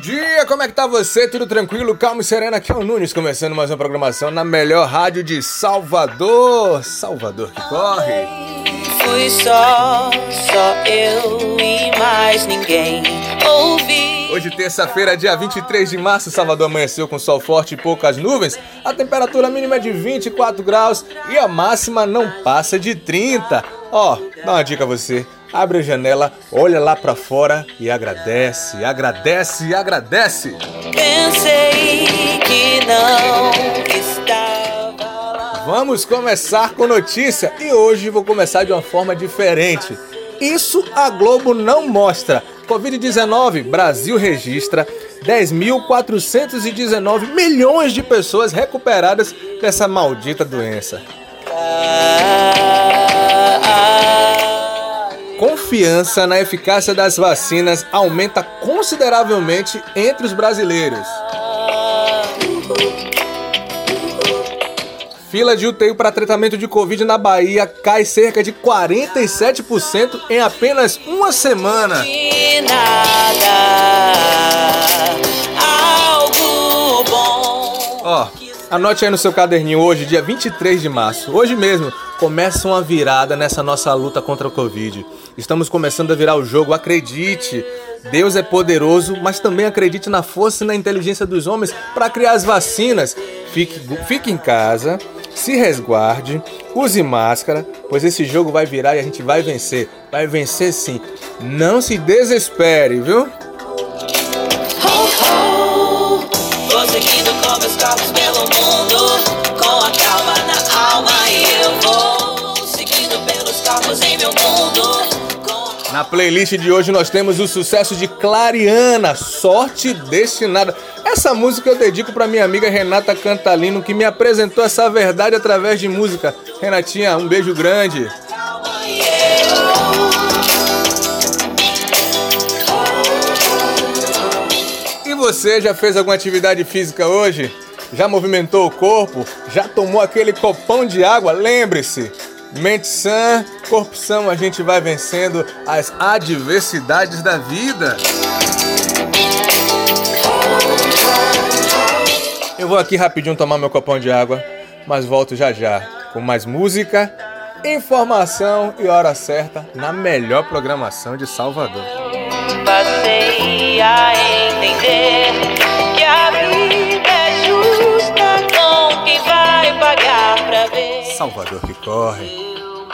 dia, como é que tá você? Tudo tranquilo, calmo e sereno? Aqui é o Nunes, começando mais uma programação na melhor rádio de Salvador. Salvador que corre. Fui só, só eu e mais ninguém ouvi. Hoje, terça-feira, dia 23 de março, Salvador amanheceu com sol forte e poucas nuvens. A temperatura mínima é de 24 graus e a máxima não passa de 30. Ó, dá uma dica a você. Abre a janela, olha lá pra fora e agradece, agradece, agradece. Pensei que não estava lá. Vamos começar com notícia e hoje vou começar de uma forma diferente. Isso a Globo não mostra. Covid-19, Brasil registra 10.419 milhões de pessoas recuperadas dessa maldita doença. Confiança na eficácia das vacinas aumenta consideravelmente entre os brasileiros. Fila de UTI para tratamento de Covid na Bahia cai cerca de 47% em apenas uma semana. Nada, anote aí no seu caderninho hoje, dia 23 de março. Hoje mesmo começa uma virada nessa nossa luta contra o Covid. Estamos começando a virar o jogo, acredite. Deus é poderoso, mas também acredite na força e na inteligência dos homens para criar as vacinas. Fique, fique em casa, se resguarde, use máscara, pois esse jogo vai virar e a gente vai vencer. Vai vencer sim. Não se desespere, viu? Ho, ho. Carros em meu mundo. Na playlist de hoje nós temos o sucesso de Clariana, Sorte Destinada. Essa música eu dedico para minha amiga Renata Cantalino, que me apresentou essa verdade através de música. Renatinha, um beijo grande. E você já fez alguma atividade física hoje? Já movimentou o corpo? Já tomou aquele copão de água? Lembre-se, mente sã, corpo são, a gente vai vencendo as adversidades da vida. Eu vou aqui rapidinho tomar meu copão de água, mas volto já já com mais música, informação e hora certa na melhor programação de Salvador. Salvador que corre.